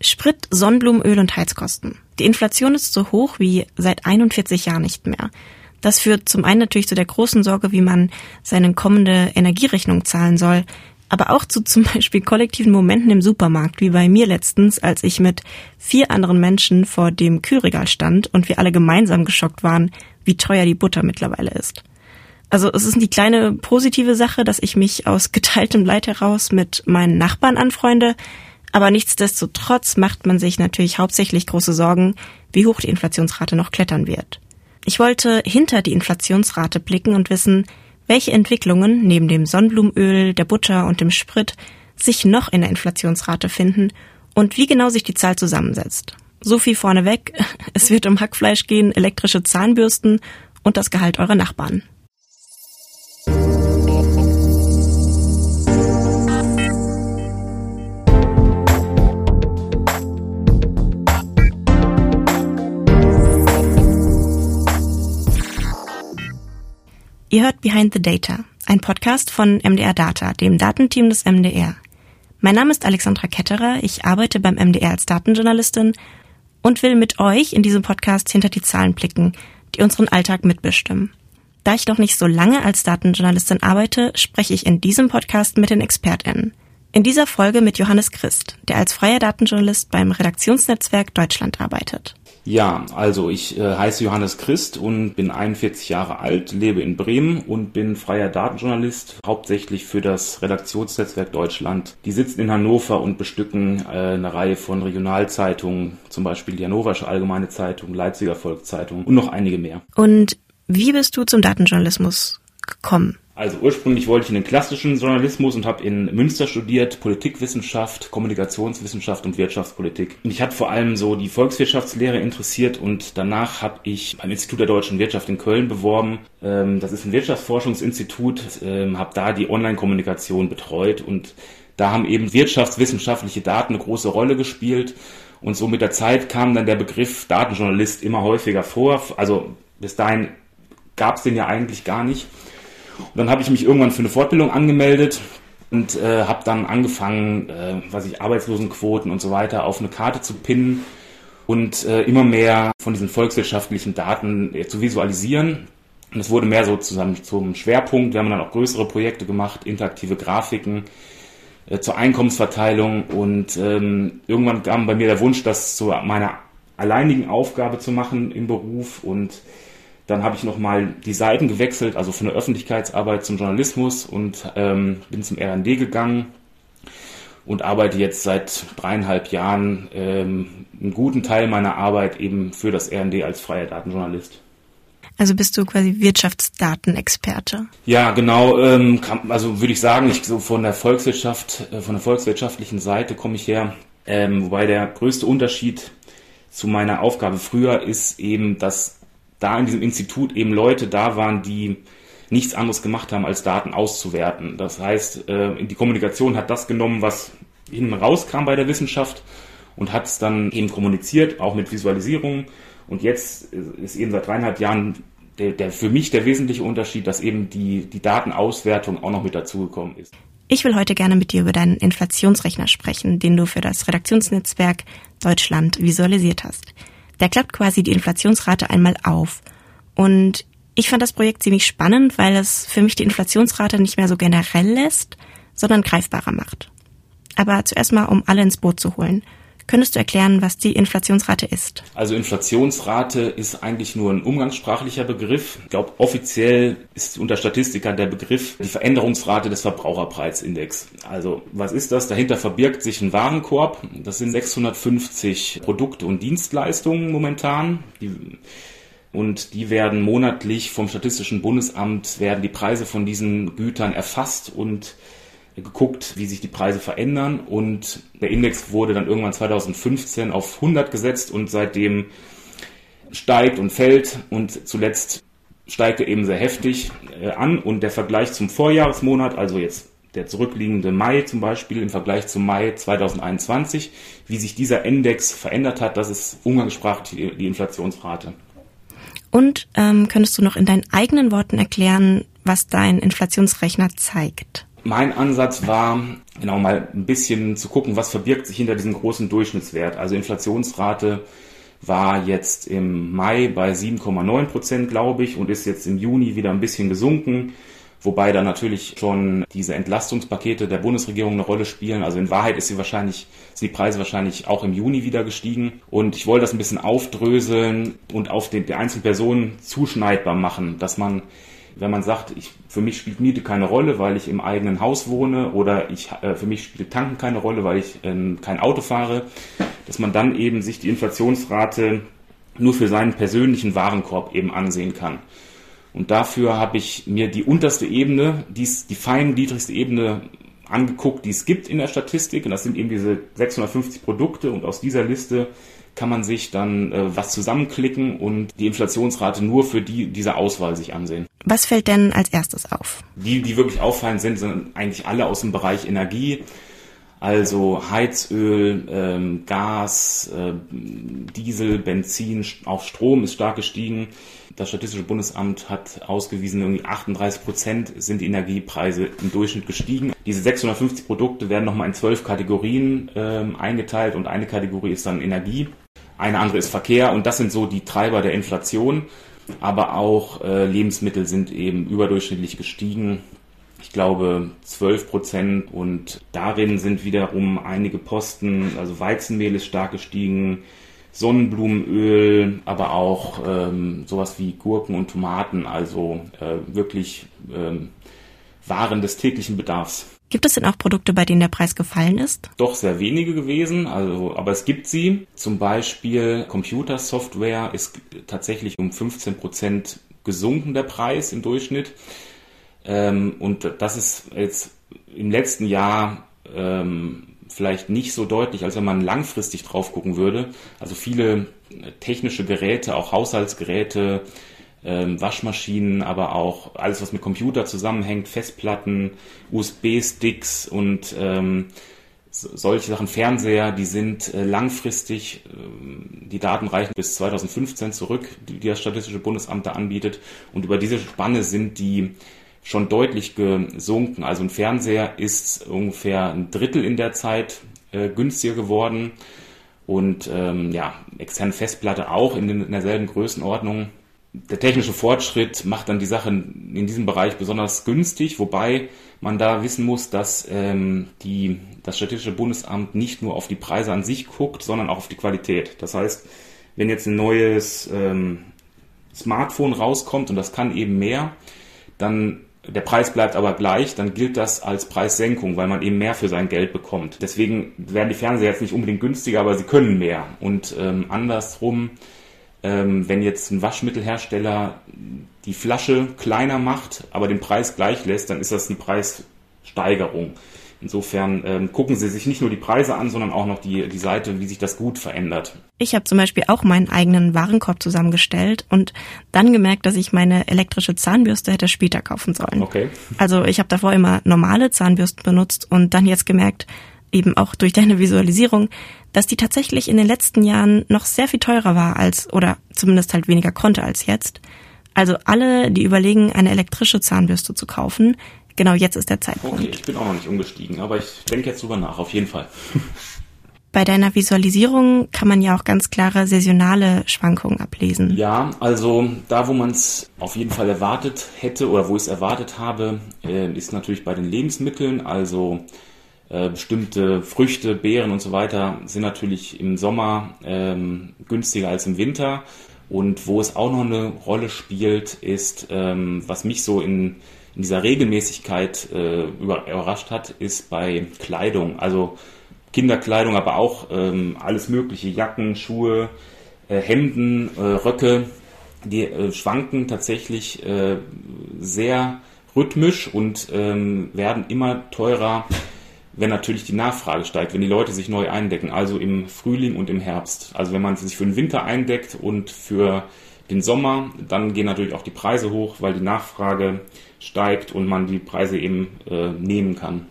Sprit, Sonnenblumenöl und Heizkosten. Die Inflation ist so hoch wie seit 41 Jahren nicht mehr. Das führt zum einen natürlich zu der großen Sorge, wie man seine kommende Energierechnung zahlen soll, aber auch zu zum Beispiel kollektiven Momenten im Supermarkt, wie bei mir letztens, als ich mit vier anderen Menschen vor dem Kühlregal stand und wir alle gemeinsam geschockt waren, wie teuer die Butter mittlerweile ist. Also es ist die kleine positive Sache, dass ich mich aus geteiltem Leid heraus mit meinen Nachbarn anfreunde, aber nichtsdestotrotz macht man sich natürlich hauptsächlich große Sorgen, wie hoch die Inflationsrate noch klettern wird. Ich wollte hinter die Inflationsrate blicken und wissen, welche Entwicklungen neben dem Sonnenblumenöl, der Butter und dem Sprit sich noch in der Inflationsrate finden und wie genau sich die Zahl zusammensetzt. So viel vorneweg, es wird um Hackfleisch gehen, elektrische Zahnbürsten und das Gehalt eurer Nachbarn. Ihr hört Behind the Data, ein Podcast von MDR Data, dem Datenteam des MDR. Mein Name ist Alexandra Ketterer, ich arbeite beim MDR als Datenjournalistin und will mit euch in diesem Podcast hinter die Zahlen blicken, die unseren Alltag mitbestimmen. Da ich noch nicht so lange als Datenjournalistin arbeite, spreche ich in diesem Podcast mit den ExpertInnen. In dieser Folge mit Johannes Christ, der als freier Datenjournalist beim Redaktionsnetzwerk Deutschland arbeitet. Ja, also ich äh, heiße Johannes Christ und bin 41 Jahre alt, lebe in Bremen und bin freier Datenjournalist, hauptsächlich für das Redaktionsnetzwerk Deutschland. Die sitzen in Hannover und bestücken äh, eine Reihe von Regionalzeitungen, zum Beispiel die Hannoversche Allgemeine Zeitung, Leipziger Volkszeitung und noch einige mehr. Und wie bist du zum Datenjournalismus gekommen? Also ursprünglich wollte ich in den klassischen Journalismus und habe in Münster studiert, Politikwissenschaft, Kommunikationswissenschaft und Wirtschaftspolitik. Und ich hatte vor allem so die Volkswirtschaftslehre interessiert und danach habe ich beim Institut der deutschen Wirtschaft in Köln beworben. Ähm, das ist ein Wirtschaftsforschungsinstitut, ähm, habe da die Online-Kommunikation betreut und da haben eben wirtschaftswissenschaftliche Daten eine große Rolle gespielt. Und so mit der Zeit kam dann der Begriff Datenjournalist immer häufiger vor. Also bis dahin gab es den ja eigentlich gar nicht. Und dann habe ich mich irgendwann für eine Fortbildung angemeldet und äh, habe dann angefangen, äh, was ich Arbeitslosenquoten und so weiter auf eine Karte zu pinnen und äh, immer mehr von diesen volkswirtschaftlichen Daten äh, zu visualisieren. Und es wurde mehr so zusammen zum Schwerpunkt. Wir haben dann auch größere Projekte gemacht, interaktive Grafiken äh, zur Einkommensverteilung und ähm, irgendwann kam bei mir der Wunsch, das zu meiner alleinigen Aufgabe zu machen im Beruf und dann habe ich nochmal die Seiten gewechselt, also von der Öffentlichkeitsarbeit zum Journalismus und ähm, bin zum RND gegangen und arbeite jetzt seit dreieinhalb Jahren ähm, einen guten Teil meiner Arbeit eben für das RND als freier Datenjournalist. Also bist du quasi Wirtschaftsdatenexperte? Ja, genau. Ähm, kann, also würde ich sagen, ich so von der Volkswirtschaft, äh, von der volkswirtschaftlichen Seite komme ich her. Ähm, wobei der größte Unterschied zu meiner Aufgabe früher ist eben, dass da in diesem Institut eben Leute da waren, die nichts anderes gemacht haben, als Daten auszuwerten. Das heißt, äh, die Kommunikation hat das genommen, was hinten rauskam bei der Wissenschaft und hat es dann eben kommuniziert, auch mit Visualisierung. Und jetzt ist eben seit dreieinhalb Jahren der, der für mich der wesentliche Unterschied, dass eben die, die Datenauswertung auch noch mit dazugekommen ist. Ich will heute gerne mit dir über deinen Inflationsrechner sprechen, den du für das Redaktionsnetzwerk Deutschland visualisiert hast. Der klappt quasi die Inflationsrate einmal auf. Und ich fand das Projekt ziemlich spannend, weil es für mich die Inflationsrate nicht mehr so generell lässt, sondern greifbarer macht. Aber zuerst mal, um alle ins Boot zu holen. Könntest du erklären, was die Inflationsrate ist? Also Inflationsrate ist eigentlich nur ein umgangssprachlicher Begriff. Ich glaube, offiziell ist unter Statistikern der Begriff die Veränderungsrate des Verbraucherpreisindex. Also was ist das? Dahinter verbirgt sich ein Warenkorb. Das sind 650 Produkte und Dienstleistungen momentan. Die und die werden monatlich vom Statistischen Bundesamt werden die Preise von diesen Gütern erfasst und geguckt, wie sich die Preise verändern und der Index wurde dann irgendwann 2015 auf 100 gesetzt und seitdem steigt und fällt und zuletzt steigt er eben sehr heftig äh, an und der Vergleich zum Vorjahresmonat, also jetzt der zurückliegende Mai zum Beispiel im Vergleich zum Mai 2021, wie sich dieser Index verändert hat, das ist umgangssprachlich die Inflationsrate. Und ähm, könntest du noch in deinen eigenen Worten erklären, was dein Inflationsrechner zeigt? Mein Ansatz war, genau mal ein bisschen zu gucken, was verbirgt sich hinter diesem großen Durchschnittswert. Also Inflationsrate war jetzt im Mai bei 7,9 Prozent, glaube ich, und ist jetzt im Juni wieder ein bisschen gesunken. Wobei da natürlich schon diese Entlastungspakete der Bundesregierung eine Rolle spielen. Also in Wahrheit ist sie wahrscheinlich, sind die Preise wahrscheinlich auch im Juni wieder gestiegen. Und ich wollte das ein bisschen aufdröseln und auf den, die einzelnen Personen zuschneidbar machen, dass man wenn man sagt, ich, für mich spielt Miete keine Rolle, weil ich im eigenen Haus wohne oder ich, äh, für mich spielt Tanken keine Rolle, weil ich äh, kein Auto fahre, dass man dann eben sich die Inflationsrate nur für seinen persönlichen Warenkorb eben ansehen kann. Und dafür habe ich mir die unterste Ebene, die fein niedrigste Ebene angeguckt, die es gibt in der Statistik. Und das sind eben diese 650 Produkte. Und aus dieser Liste kann man sich dann äh, was zusammenklicken und die Inflationsrate nur für die, diese Auswahl sich ansehen. Was fällt denn als erstes auf? Die, die wirklich auffallen sind, sind eigentlich alle aus dem Bereich Energie. Also Heizöl, ähm, Gas, äh, Diesel, Benzin, auch Strom ist stark gestiegen. Das Statistische Bundesamt hat ausgewiesen, irgendwie 38 Prozent sind die Energiepreise im Durchschnitt gestiegen. Diese 650 Produkte werden nochmal in zwölf Kategorien ähm, eingeteilt und eine Kategorie ist dann Energie, eine andere ist Verkehr und das sind so die Treiber der Inflation. Aber auch äh, Lebensmittel sind eben überdurchschnittlich gestiegen ich glaube, 12 Prozent. Und darin sind wiederum einige Posten, also Weizenmehl ist stark gestiegen, Sonnenblumenöl, aber auch ähm, sowas wie Gurken und Tomaten, also äh, wirklich ähm, Waren des täglichen Bedarfs. Gibt es denn auch Produkte, bei denen der Preis gefallen ist? Doch sehr wenige gewesen, also, aber es gibt sie. Zum Beispiel Computersoftware ist tatsächlich um 15 Prozent gesunken, der Preis im Durchschnitt. Ähm, und das ist jetzt im letzten Jahr ähm, vielleicht nicht so deutlich, als wenn man langfristig drauf gucken würde. Also viele technische Geräte, auch Haushaltsgeräte, ähm, Waschmaschinen, aber auch alles, was mit Computer zusammenhängt, Festplatten, USB-Sticks und ähm, solche Sachen, Fernseher, die sind äh, langfristig, äh, die Daten reichen bis 2015 zurück, die, die das Statistische Bundesamt da anbietet. Und über diese Spanne sind die schon deutlich gesunken. Also ein Fernseher ist ungefähr ein Drittel in der Zeit äh, günstiger geworden und ähm, ja, externe Festplatte auch in, den, in derselben Größenordnung. Der technische Fortschritt macht dann die Sache in diesem Bereich besonders günstig, wobei man da wissen muss, dass ähm, die, das Statistische Bundesamt nicht nur auf die Preise an sich guckt, sondern auch auf die Qualität. Das heißt, wenn jetzt ein neues ähm, Smartphone rauskommt und das kann eben mehr, dann der Preis bleibt aber gleich, dann gilt das als Preissenkung, weil man eben mehr für sein Geld bekommt. Deswegen werden die Fernseher jetzt nicht unbedingt günstiger, aber sie können mehr. Und ähm, andersrum, ähm, wenn jetzt ein Waschmittelhersteller die Flasche kleiner macht, aber den Preis gleich lässt, dann ist das eine Preissteigerung. Insofern ähm, gucken Sie sich nicht nur die Preise an, sondern auch noch die, die Seite, wie sich das gut verändert. Ich habe zum Beispiel auch meinen eigenen Warenkorb zusammengestellt und dann gemerkt, dass ich meine elektrische Zahnbürste hätte später kaufen sollen. Okay. Also ich habe davor immer normale Zahnbürsten benutzt und dann jetzt gemerkt, eben auch durch deine Visualisierung, dass die tatsächlich in den letzten Jahren noch sehr viel teurer war als oder zumindest halt weniger konnte als jetzt. Also alle, die überlegen, eine elektrische Zahnbürste zu kaufen, genau jetzt ist der Zeitpunkt. Okay, ich bin auch noch nicht umgestiegen, aber ich denke jetzt drüber nach, auf jeden Fall. Bei deiner Visualisierung kann man ja auch ganz klare saisonale Schwankungen ablesen. Ja, also da, wo man es auf jeden Fall erwartet hätte oder wo ich es erwartet habe, äh, ist natürlich bei den Lebensmitteln. Also äh, bestimmte Früchte, Beeren und so weiter sind natürlich im Sommer ähm, günstiger als im Winter. Und wo es auch noch eine Rolle spielt, ist, ähm, was mich so in in dieser Regelmäßigkeit äh, überrascht hat, ist bei Kleidung. Also Kinderkleidung, aber auch ähm, alles mögliche, Jacken, Schuhe, äh, Hemden, äh, Röcke, die äh, schwanken tatsächlich sehr rhythmisch und ähm, werden immer teurer, wenn natürlich die Nachfrage steigt, wenn die Leute sich neu eindecken, also im Frühling und im Herbst. Also wenn man sich für den Winter eindeckt und für den Sommer, dann gehen natürlich auch die Preise hoch, weil die Nachfrage steigt und man die Preise eben äh, nehmen kann.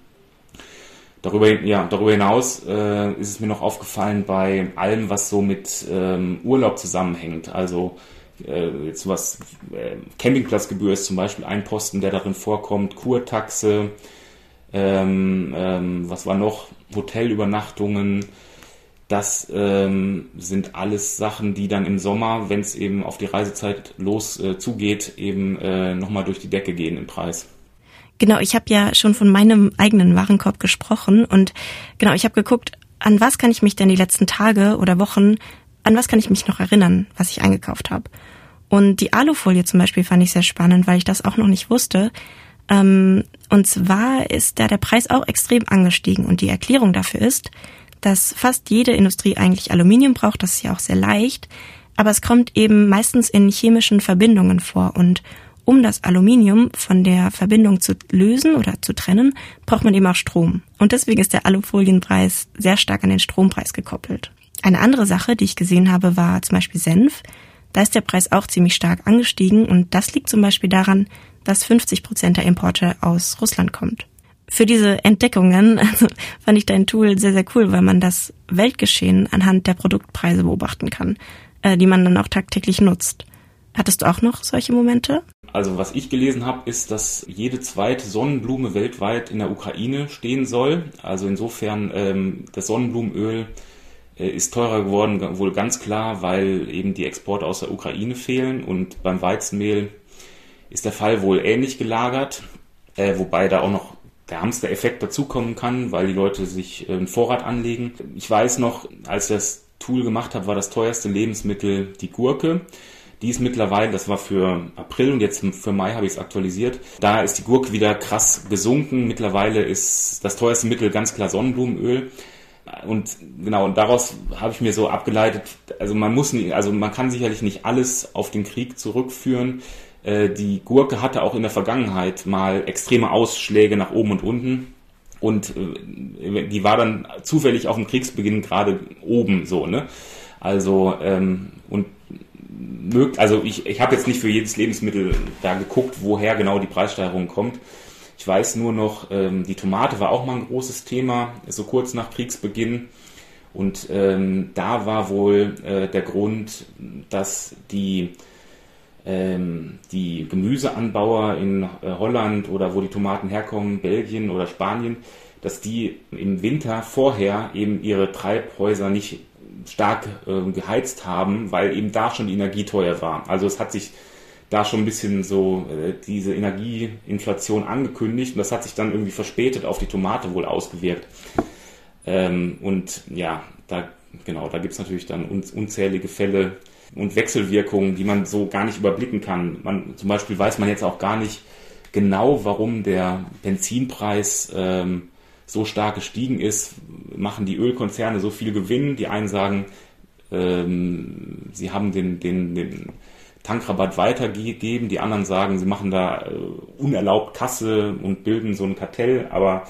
Darüber, ja, darüber hinaus äh, ist es mir noch aufgefallen bei allem, was so mit ähm, Urlaub zusammenhängt. Also äh, jetzt was äh, Campingplatzgebühr ist zum Beispiel ein Posten, der darin vorkommt, Kurtaxe, ähm, ähm, was war noch, Hotelübernachtungen, das ähm, sind alles Sachen, die dann im Sommer, wenn es eben auf die Reisezeit los äh, zugeht, eben äh, nochmal durch die Decke gehen im Preis. Genau, ich habe ja schon von meinem eigenen Warenkorb gesprochen und genau, ich habe geguckt, an was kann ich mich denn die letzten Tage oder Wochen, an was kann ich mich noch erinnern, was ich eingekauft habe. Und die Alufolie zum Beispiel fand ich sehr spannend, weil ich das auch noch nicht wusste. Ähm, und zwar ist da der Preis auch extrem angestiegen und die Erklärung dafür ist, dass fast jede Industrie eigentlich Aluminium braucht, das ist ja auch sehr leicht, aber es kommt eben meistens in chemischen Verbindungen vor und um das Aluminium von der Verbindung zu lösen oder zu trennen, braucht man eben auch Strom. Und deswegen ist der Alufolienpreis sehr stark an den Strompreis gekoppelt. Eine andere Sache, die ich gesehen habe, war zum Beispiel Senf. Da ist der Preis auch ziemlich stark angestiegen und das liegt zum Beispiel daran, dass 50 Prozent der Importe aus Russland kommt. Für diese Entdeckungen also, fand ich dein Tool sehr, sehr cool, weil man das Weltgeschehen anhand der Produktpreise beobachten kann, äh, die man dann auch tagtäglich nutzt. Hattest du auch noch solche Momente? Also was ich gelesen habe, ist, dass jede zweite Sonnenblume weltweit in der Ukraine stehen soll. Also insofern ähm, das Sonnenblumenöl äh, ist teurer geworden, wohl ganz klar, weil eben die Exporte aus der Ukraine fehlen und beim Weizenmehl ist der Fall wohl ähnlich gelagert, äh, wobei da auch noch der Hamster-Effekt dazukommen kann, weil die Leute sich einen Vorrat anlegen. Ich weiß noch, als ich das Tool gemacht habe, war das teuerste Lebensmittel die Gurke. Die ist mittlerweile, das war für April und jetzt für Mai habe ich es aktualisiert. Da ist die Gurke wieder krass gesunken. Mittlerweile ist das teuerste Mittel ganz klar Sonnenblumenöl. Und genau, und daraus habe ich mir so abgeleitet, also man muss nicht, also man kann sicherlich nicht alles auf den Krieg zurückführen. Äh, die Gurke hatte auch in der Vergangenheit mal extreme Ausschläge nach oben und unten. Und äh, die war dann zufällig auf dem Kriegsbeginn gerade oben so, ne? Also, ähm, und also ich, ich habe jetzt nicht für jedes Lebensmittel da geguckt, woher genau die Preissteigerung kommt. Ich weiß nur noch, ähm, die Tomate war auch mal ein großes Thema, so kurz nach Kriegsbeginn. Und ähm, da war wohl äh, der Grund, dass die die Gemüseanbauer in äh, Holland oder wo die Tomaten herkommen, Belgien oder Spanien, dass die im Winter vorher eben ihre Treibhäuser nicht stark äh, geheizt haben, weil eben da schon die Energie teuer war. Also es hat sich da schon ein bisschen so äh, diese Energieinflation angekündigt und das hat sich dann irgendwie verspätet auf die Tomate wohl ausgewirkt. Ähm, und ja, da genau, da gibt's natürlich dann unzählige Fälle, und Wechselwirkungen, die man so gar nicht überblicken kann. Man, zum Beispiel weiß man jetzt auch gar nicht genau, warum der Benzinpreis ähm, so stark gestiegen ist. Machen die Ölkonzerne so viel Gewinn? Die einen sagen, ähm, sie haben den, den, den Tankrabatt weitergegeben, die anderen sagen, sie machen da äh, unerlaubt Kasse und bilden so ein Kartell, aber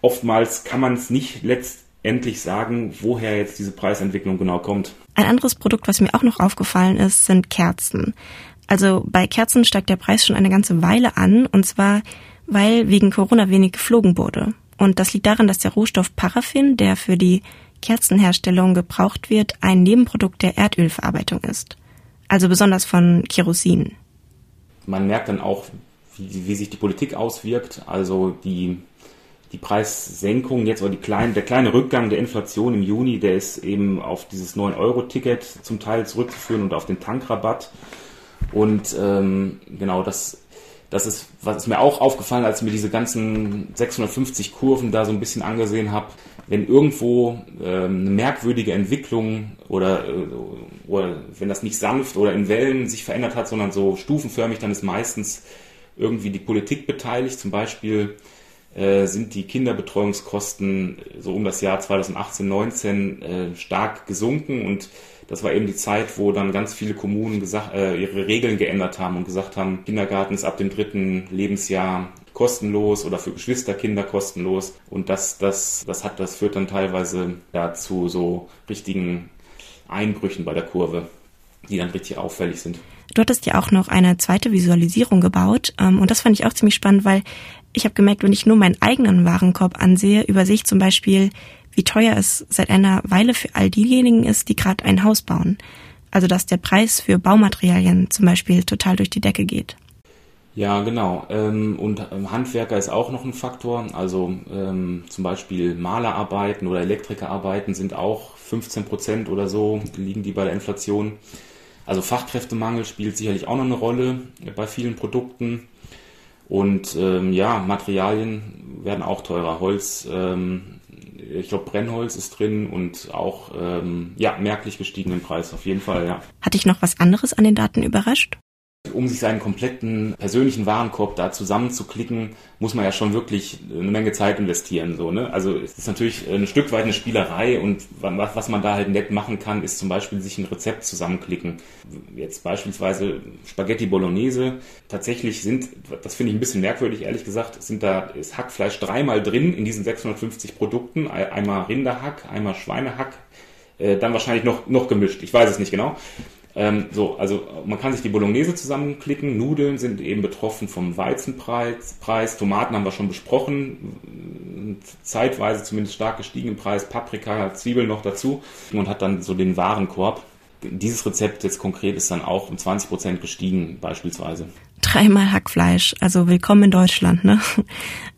oftmals kann man es nicht letztendlich sagen, woher jetzt diese Preisentwicklung genau kommt. Ein anderes Produkt, was mir auch noch aufgefallen ist, sind Kerzen. Also bei Kerzen steigt der Preis schon eine ganze Weile an, und zwar, weil wegen Corona wenig geflogen wurde. Und das liegt daran, dass der Rohstoff Paraffin, der für die Kerzenherstellung gebraucht wird, ein Nebenprodukt der Erdölverarbeitung ist. Also besonders von Kerosin. Man merkt dann auch, wie, wie sich die Politik auswirkt. Also die die Preissenkung jetzt oder die kleine, der kleine Rückgang der Inflation im Juni, der ist eben auf dieses 9-Euro-Ticket zum Teil zurückzuführen und auf den Tankrabatt. Und ähm, genau, das, das ist, was ist mir auch aufgefallen, als ich mir diese ganzen 650 Kurven da so ein bisschen angesehen habe. Wenn irgendwo ähm, eine merkwürdige Entwicklung oder, äh, oder wenn das nicht sanft oder in Wellen sich verändert hat, sondern so stufenförmig, dann ist meistens irgendwie die Politik beteiligt. Zum Beispiel sind die Kinderbetreuungskosten so um das Jahr 2018, 19 äh, stark gesunken und das war eben die Zeit, wo dann ganz viele Kommunen gesagt, äh, ihre Regeln geändert haben und gesagt haben, Kindergarten ist ab dem dritten Lebensjahr kostenlos oder für Geschwisterkinder kostenlos. Und das, das, das hat, das führt dann teilweise ja, zu so richtigen Einbrüchen bei der Kurve, die dann richtig auffällig sind. Du hattest ja auch noch eine zweite Visualisierung gebaut ähm, und das fand ich auch ziemlich spannend, weil ich habe gemerkt, wenn ich nur meinen eigenen Warenkorb ansehe, übersehe ich zum Beispiel, wie teuer es seit einer Weile für all diejenigen ist, die gerade ein Haus bauen. Also dass der Preis für Baumaterialien zum Beispiel total durch die Decke geht. Ja, genau. Ähm, und ähm, Handwerker ist auch noch ein Faktor. Also ähm, zum Beispiel Malerarbeiten oder Elektrikerarbeiten sind auch 15 Prozent oder so, liegen die bei der Inflation. Also Fachkräftemangel spielt sicherlich auch noch eine Rolle bei vielen Produkten. Und ähm, ja, Materialien werden auch teurer. Holz, ähm, ich glaube Brennholz ist drin und auch ähm, ja merklich gestiegen im Preis auf jeden Fall. Ja. Hat dich noch was anderes an den Daten überrascht? Um sich seinen kompletten persönlichen Warenkorb da zusammenzuklicken, muss man ja schon wirklich eine Menge Zeit investieren. So, ne? Also es ist natürlich ein Stück weit eine Spielerei und was man da halt nett machen kann, ist zum Beispiel sich ein Rezept zusammenklicken. Jetzt beispielsweise Spaghetti Bolognese. Tatsächlich sind, das finde ich ein bisschen merkwürdig, ehrlich gesagt, sind da ist Hackfleisch dreimal drin in diesen 650 Produkten. Einmal Rinderhack, einmal Schweinehack, äh, dann wahrscheinlich noch, noch gemischt. Ich weiß es nicht genau. Ähm, so, also man kann sich die Bolognese zusammenklicken. Nudeln sind eben betroffen vom Weizenpreis. Preis. Tomaten haben wir schon besprochen. Zeitweise zumindest stark gestiegen im Preis. Paprika, Zwiebeln noch dazu. Und hat dann so den Warenkorb. Dieses Rezept jetzt konkret ist dann auch um 20 Prozent gestiegen, beispielsweise. Dreimal Hackfleisch, also willkommen in Deutschland, ne?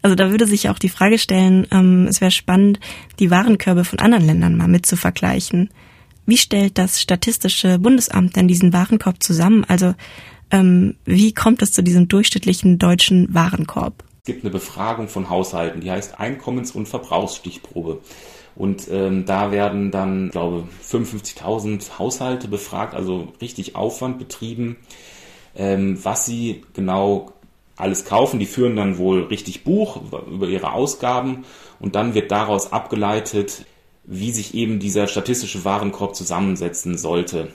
Also da würde sich auch die Frage stellen, ähm, es wäre spannend, die Warenkörbe von anderen Ländern mal mit zu vergleichen. Wie stellt das Statistische Bundesamt denn diesen Warenkorb zusammen? Also ähm, wie kommt es zu diesem durchschnittlichen deutschen Warenkorb? Es gibt eine Befragung von Haushalten, die heißt Einkommens- und Verbrauchsstichprobe. Und ähm, da werden dann, ich glaube, 55.000 Haushalte befragt, also richtig Aufwand betrieben, ähm, was sie genau alles kaufen. Die führen dann wohl richtig Buch über ihre Ausgaben und dann wird daraus abgeleitet, wie sich eben dieser statistische Warenkorb zusammensetzen sollte.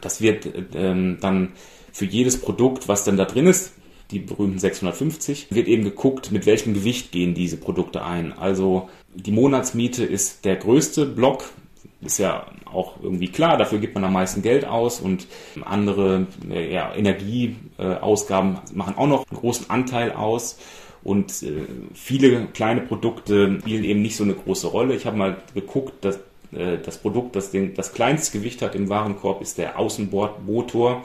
Das wird ähm, dann für jedes Produkt, was dann da drin ist, die berühmten 650, wird eben geguckt, mit welchem Gewicht gehen diese Produkte ein. Also die Monatsmiete ist der größte Block, ist ja auch irgendwie klar, dafür gibt man am meisten Geld aus und andere äh, ja, Energieausgaben machen auch noch einen großen Anteil aus. Und äh, viele kleine Produkte spielen eben nicht so eine große Rolle. Ich habe mal geguckt, dass äh, das Produkt, das den, das kleinste Gewicht hat im Warenkorb, ist der Außenbordmotor.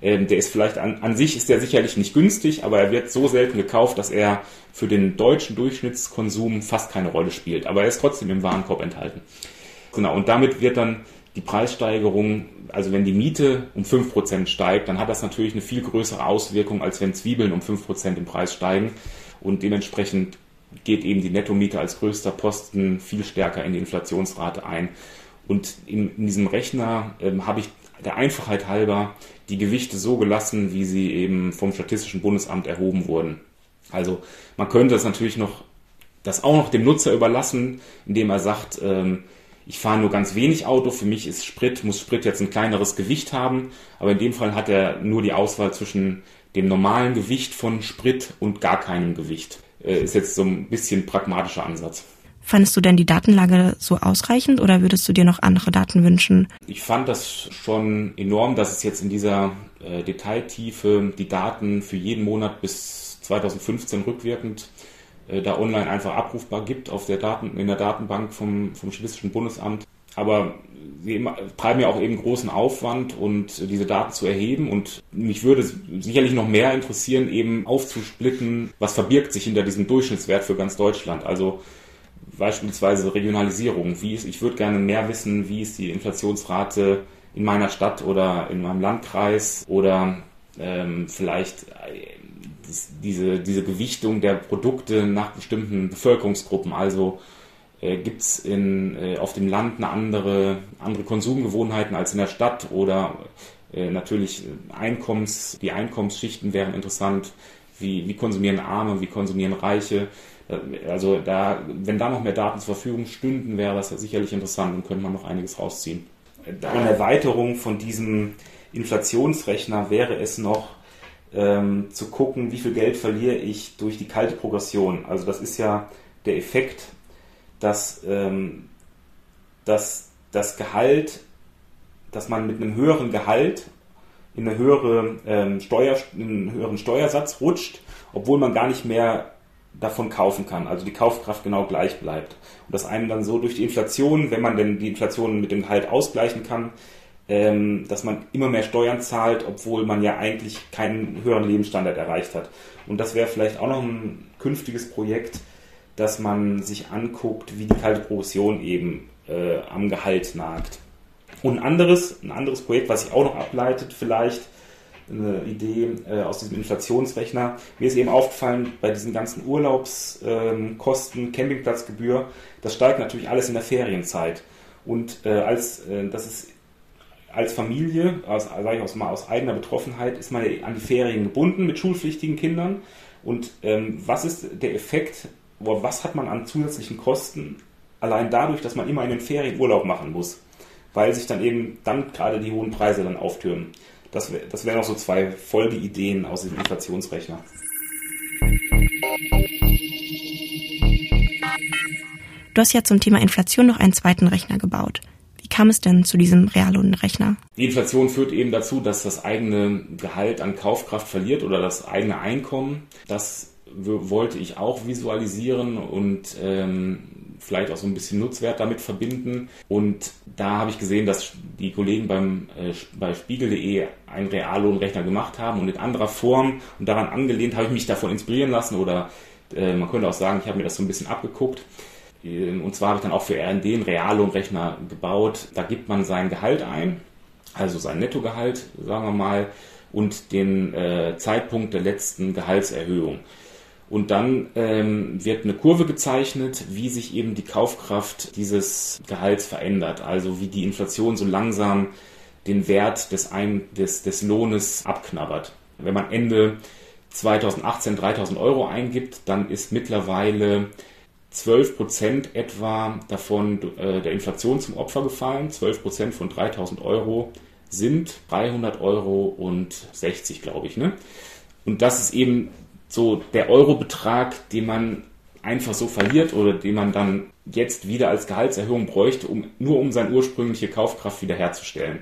Ähm, der ist vielleicht an, an sich ist der sicherlich nicht günstig, aber er wird so selten gekauft, dass er für den deutschen Durchschnittskonsum fast keine Rolle spielt. Aber er ist trotzdem im Warenkorb enthalten. Genau, und damit wird dann die Preissteigerung, also wenn die Miete um 5% steigt, dann hat das natürlich eine viel größere Auswirkung, als wenn Zwiebeln um 5% im Preis steigen und dementsprechend geht eben die Nettomiete als größter Posten viel stärker in die Inflationsrate ein. Und in, in diesem Rechner ähm, habe ich der Einfachheit halber die Gewichte so gelassen, wie sie eben vom Statistischen Bundesamt erhoben wurden. Also man könnte das natürlich noch, das auch noch dem Nutzer überlassen, indem er sagt, ähm, ich fahre nur ganz wenig Auto, für mich ist Sprit, muss Sprit jetzt ein kleineres Gewicht haben, aber in dem Fall hat er nur die Auswahl zwischen dem normalen Gewicht von Sprit und gar keinem Gewicht. Äh, ist jetzt so ein bisschen pragmatischer Ansatz. Fandest du denn die Datenlage so ausreichend oder würdest du dir noch andere Daten wünschen? Ich fand das schon enorm, dass es jetzt in dieser äh, Detailtiefe die Daten für jeden Monat bis 2015 rückwirkend äh, da online einfach abrufbar gibt auf der Daten, in der Datenbank vom, vom Statistischen Bundesamt. Aber sie treiben ja auch eben großen Aufwand und diese Daten zu erheben. Und mich würde sicherlich noch mehr interessieren, eben aufzusplitten, was verbirgt sich hinter diesem Durchschnittswert für ganz Deutschland. Also beispielsweise Regionalisierung. Wie ist, ich würde gerne mehr wissen, wie ist die Inflationsrate in meiner Stadt oder in meinem Landkreis oder ähm, vielleicht äh, diese, diese Gewichtung der Produkte nach bestimmten Bevölkerungsgruppen. Also gibt es äh, auf dem Land eine andere, andere Konsumgewohnheiten als in der Stadt oder äh, natürlich Einkommens, die Einkommensschichten wären interessant. Wie, wie konsumieren Arme, wie konsumieren Reiche? Äh, also da, wenn da noch mehr Daten zur Verfügung stünden, wäre das ja sicherlich interessant und könnte man noch einiges rausziehen. Eine Erweiterung von diesem Inflationsrechner wäre es noch, ähm, zu gucken, wie viel Geld verliere ich durch die kalte Progression. Also das ist ja der Effekt, dass, ähm, dass das Gehalt, dass man mit einem höheren Gehalt in, eine höhere, ähm, Steuer, in einen höheren Steuersatz rutscht, obwohl man gar nicht mehr davon kaufen kann. Also die Kaufkraft genau gleich bleibt. Und das einem dann so durch die Inflation, wenn man denn die Inflation mit dem Gehalt ausgleichen kann, ähm, dass man immer mehr Steuern zahlt, obwohl man ja eigentlich keinen höheren Lebensstandard erreicht hat. Und das wäre vielleicht auch noch ein künftiges Projekt, dass man sich anguckt, wie die kalte Progression eben äh, am Gehalt nagt. Und ein anderes, ein anderes Projekt, was sich auch noch ableitet, vielleicht eine Idee äh, aus diesem Inflationsrechner. Mir ist eben aufgefallen, bei diesen ganzen Urlaubskosten, ähm, Campingplatzgebühr, das steigt natürlich alles in der Ferienzeit. Und äh, als äh, das ist als Familie, aus, sage ich auch mal aus eigener Betroffenheit, ist man ja an die Ferien gebunden mit schulpflichtigen Kindern. Und ähm, was ist der Effekt, was hat man an zusätzlichen Kosten allein dadurch, dass man immer in den Ferien Urlaub machen muss? Weil sich dann eben dann gerade die hohen Preise dann auftürmen. Das, wär, das wären auch so zwei Folgeideen aus dem Inflationsrechner. Du hast ja zum Thema Inflation noch einen zweiten Rechner gebaut. Wie kam es denn zu diesem Reallohnrechner? Die Inflation führt eben dazu, dass das eigene Gehalt an Kaufkraft verliert oder das eigene Einkommen. Das wollte ich auch visualisieren und ähm, vielleicht auch so ein bisschen Nutzwert damit verbinden. Und da habe ich gesehen, dass die Kollegen beim, äh, bei Spiegel.de einen Reallohnrechner gemacht haben und in anderer Form und daran angelehnt habe ich mich davon inspirieren lassen oder äh, man könnte auch sagen, ich habe mir das so ein bisschen abgeguckt. Ähm, und zwar habe ich dann auch für RND einen Reallohnrechner gebaut. Da gibt man sein Gehalt ein, also sein Nettogehalt, sagen wir mal, und den äh, Zeitpunkt der letzten Gehaltserhöhung. Und dann ähm, wird eine Kurve gezeichnet, wie sich eben die Kaufkraft dieses Gehalts verändert. Also wie die Inflation so langsam den Wert des, Ein des, des Lohnes abknabbert. Wenn man Ende 2018 3000 Euro eingibt, dann ist mittlerweile 12 Prozent etwa davon äh, der Inflation zum Opfer gefallen. 12 Prozent von 3000 Euro sind 300 Euro und 60, glaube ich. Ne? Und das ist eben so der Eurobetrag, den man einfach so verliert oder den man dann jetzt wieder als Gehaltserhöhung bräuchte, um, nur um seine ursprüngliche Kaufkraft wiederherzustellen.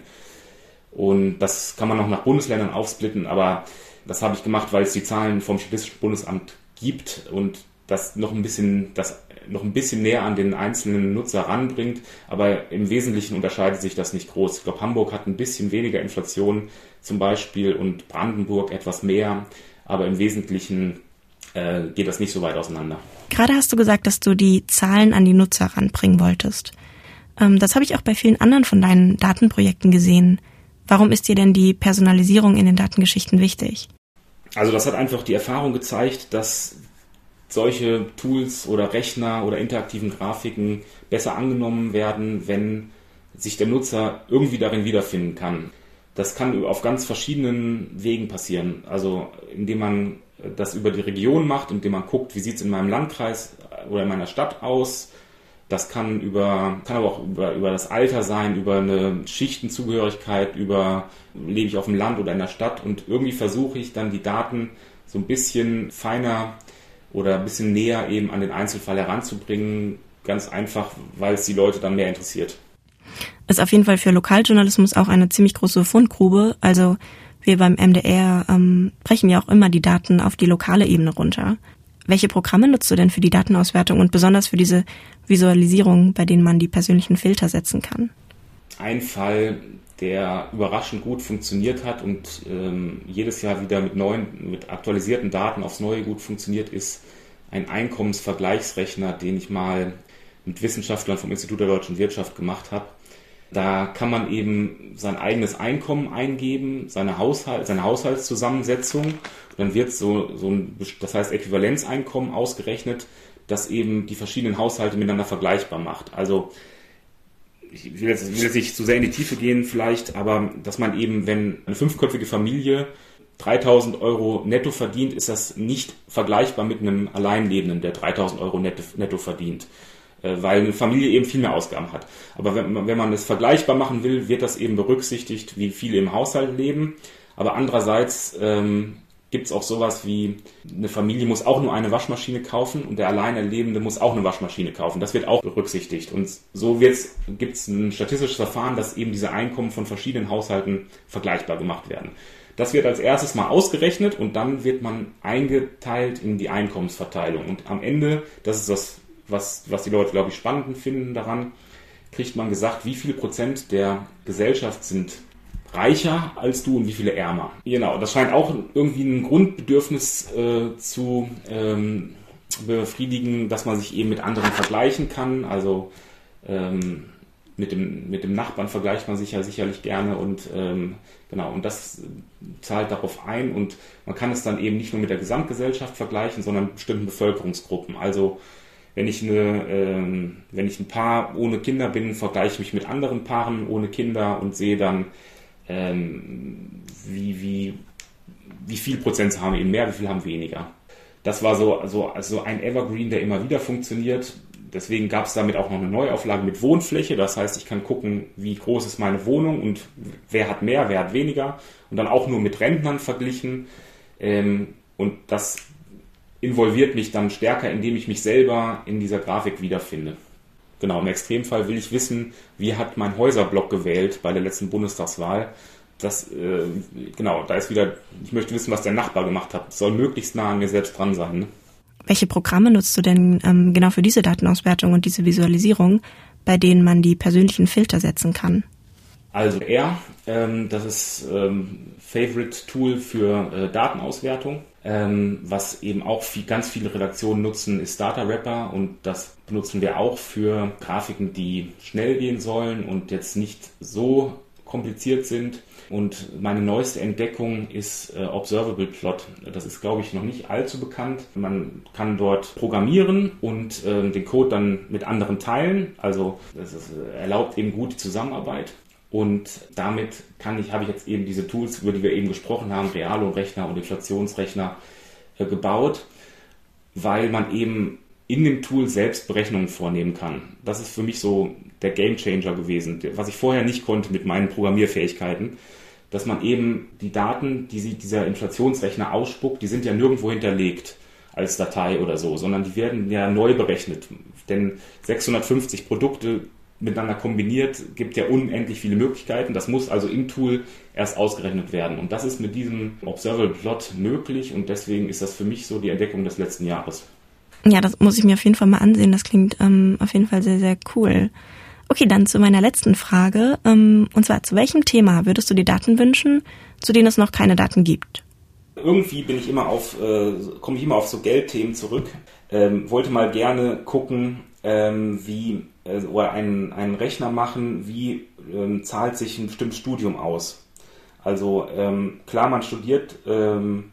Und das kann man noch nach Bundesländern aufsplitten, aber das habe ich gemacht, weil es die Zahlen vom Statistischen Bundesamt gibt und das noch ein bisschen, das noch ein bisschen näher an den einzelnen Nutzer ranbringt, aber im Wesentlichen unterscheidet sich das nicht groß. Ich glaube, Hamburg hat ein bisschen weniger Inflation zum Beispiel und Brandenburg etwas mehr aber im Wesentlichen äh, geht das nicht so weit auseinander. Gerade hast du gesagt, dass du die Zahlen an die Nutzer ranbringen wolltest. Ähm, das habe ich auch bei vielen anderen von deinen Datenprojekten gesehen. Warum ist dir denn die Personalisierung in den Datengeschichten wichtig? Also das hat einfach die Erfahrung gezeigt, dass solche Tools oder Rechner oder interaktiven Grafiken besser angenommen werden, wenn sich der Nutzer irgendwie darin wiederfinden kann. Das kann auf ganz verschiedenen Wegen passieren. Also indem man das über die Region macht, indem man guckt, wie sieht es in meinem Landkreis oder in meiner Stadt aus. Das kann über, kann aber auch über, über das Alter sein, über eine Schichtenzugehörigkeit, über lebe ich auf dem Land oder in der Stadt und irgendwie versuche ich dann die Daten so ein bisschen feiner oder ein bisschen näher eben an den Einzelfall heranzubringen, ganz einfach, weil es die Leute dann mehr interessiert ist auf jeden Fall für Lokaljournalismus auch eine ziemlich große Fundgrube. Also wir beim MDR ähm, brechen ja auch immer die Daten auf die lokale Ebene runter. Welche Programme nutzt du denn für die Datenauswertung und besonders für diese Visualisierung, bei denen man die persönlichen Filter setzen kann? Ein Fall, der überraschend gut funktioniert hat und ähm, jedes Jahr wieder mit neuen, mit aktualisierten Daten aufs Neue gut funktioniert, ist ein Einkommensvergleichsrechner, den ich mal mit Wissenschaftlern vom Institut der deutschen Wirtschaft gemacht habe. Da kann man eben sein eigenes Einkommen eingeben, seine, Haushalt, seine Haushaltszusammensetzung. Dann wird so, so ein, das heißt Äquivalenzeinkommen ausgerechnet, das eben die verschiedenen Haushalte miteinander vergleichbar macht. Also ich will jetzt, will jetzt nicht zu sehr in die Tiefe gehen vielleicht, aber dass man eben, wenn eine fünfköpfige Familie 3000 Euro netto verdient, ist das nicht vergleichbar mit einem Alleinlebenden, der 3000 Euro netto verdient. Äh, weil eine Familie eben viel mehr Ausgaben hat. Aber wenn, man, wenn man es vergleichbar machen will, wird das eben berücksichtigt, wie viele im Haushalt leben. Aber andererseits ähm, gibt es auch sowas wie, eine Familie muss auch nur eine Waschmaschine kaufen und der Alleinerlebende muss auch eine Waschmaschine kaufen. Das wird auch berücksichtigt. Und so gibt es ein statistisches Verfahren, dass eben diese Einkommen von verschiedenen Haushalten vergleichbar gemacht werden. Das wird als erstes mal ausgerechnet und dann wird man eingeteilt in die Einkommensverteilung. Und am Ende, das ist das was, was die Leute, glaube ich, spannend finden daran, kriegt man gesagt, wie viel Prozent der Gesellschaft sind reicher als du und wie viele ärmer. Genau, das scheint auch irgendwie ein Grundbedürfnis äh, zu ähm, befriedigen, dass man sich eben mit anderen vergleichen kann. Also ähm, mit dem, mit dem Nachbarn vergleicht man sich ja sicherlich gerne und ähm, genau, und das zahlt darauf ein und man kann es dann eben nicht nur mit der Gesamtgesellschaft vergleichen, sondern bestimmten Bevölkerungsgruppen. Also wenn ich eine, ähm, wenn ich ein Paar ohne Kinder bin, vergleiche ich mich mit anderen Paaren ohne Kinder und sehe dann, ähm, wie, wie, wie viel Prozent haben eben mehr, wie viel haben weniger. Das war so also, also ein Evergreen, der immer wieder funktioniert. Deswegen gab es damit auch noch eine Neuauflage mit Wohnfläche. Das heißt, ich kann gucken, wie groß ist meine Wohnung und wer hat mehr, wer hat weniger. Und dann auch nur mit Rentnern verglichen. Ähm, und das involviert mich dann stärker, indem ich mich selber in dieser Grafik wiederfinde. Genau, im Extremfall will ich wissen, wie hat mein Häuserblock gewählt bei der letzten Bundestagswahl. Das, äh, genau, da ist wieder, ich möchte wissen, was der Nachbar gemacht hat. Das soll möglichst nah an mir selbst dran sein. Ne? Welche Programme nutzt du denn ähm, genau für diese Datenauswertung und diese Visualisierung, bei denen man die persönlichen Filter setzen kann? Also R, ähm, das ist ähm, Favorite Tool für äh, Datenauswertung. Ähm, was eben auch viel, ganz viele Redaktionen nutzen, ist Data Wrapper und das benutzen wir auch für Grafiken, die schnell gehen sollen und jetzt nicht so kompliziert sind. Und meine neueste Entdeckung ist äh, Observable Plot. Das ist, glaube ich, noch nicht allzu bekannt. Man kann dort programmieren und äh, den Code dann mit anderen teilen. Also das ist, äh, erlaubt eben gute Zusammenarbeit. Und damit kann ich, habe ich jetzt eben diese Tools, über die wir eben gesprochen haben, Realo-Rechner und Inflationsrechner, äh, gebaut, weil man eben in dem Tool selbst Berechnungen vornehmen kann. Das ist für mich so der Game Changer gewesen, was ich vorher nicht konnte mit meinen Programmierfähigkeiten, dass man eben die Daten, die dieser Inflationsrechner ausspuckt, die sind ja nirgendwo hinterlegt als Datei oder so, sondern die werden ja neu berechnet. Denn 650 Produkte miteinander kombiniert, gibt ja unendlich viele Möglichkeiten. Das muss also im Tool erst ausgerechnet werden. Und das ist mit diesem Observable Plot möglich und deswegen ist das für mich so die Entdeckung des letzten Jahres. Ja, das muss ich mir auf jeden Fall mal ansehen. Das klingt ähm, auf jeden Fall sehr, sehr cool. Okay, dann zu meiner letzten Frage. Ähm, und zwar, zu welchem Thema würdest du dir Daten wünschen, zu denen es noch keine Daten gibt? Irgendwie bin ich immer auf, äh, komme ich immer auf so Geldthemen zurück. Ähm, wollte mal gerne gucken, ähm, wie äh, oder einen, einen Rechner machen, wie ähm, zahlt sich ein bestimmtes Studium aus. Also ähm, klar, man studiert ähm,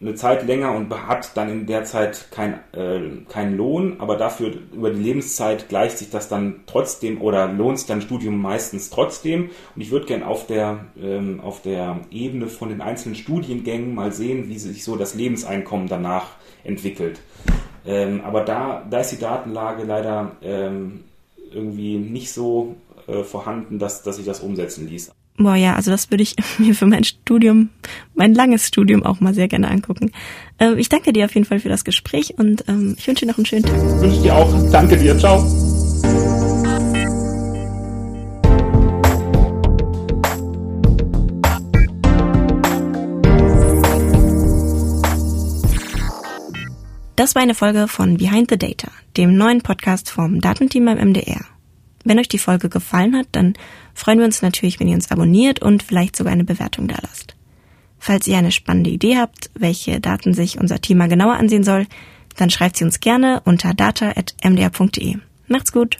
eine Zeit länger und hat dann in der Zeit kein, äh, keinen Lohn, aber dafür über die Lebenszeit gleicht sich das dann trotzdem oder lohnt sich dann Studium meistens trotzdem. Und ich würde gerne auf ähm, auf der Ebene von den einzelnen Studiengängen mal sehen, wie sich so das Lebenseinkommen danach entwickelt. Ähm, aber da, da ist die Datenlage leider ähm, irgendwie nicht so äh, vorhanden, dass, dass sich das umsetzen ließ. Boah, ja, also das würde ich mir für mein Studium, mein langes Studium auch mal sehr gerne angucken. Äh, ich danke dir auf jeden Fall für das Gespräch und ähm, ich wünsche dir noch einen schönen Tag. Wünsche ich dir auch. Danke dir. Ciao. Das war eine Folge von Behind the Data, dem neuen Podcast vom Datenteam beim MDR. Wenn euch die Folge gefallen hat, dann freuen wir uns natürlich, wenn ihr uns abonniert und vielleicht sogar eine Bewertung da lasst. Falls ihr eine spannende Idee habt, welche Daten sich unser mal genauer ansehen soll, dann schreibt sie uns gerne unter data.mdr.de. Macht's gut!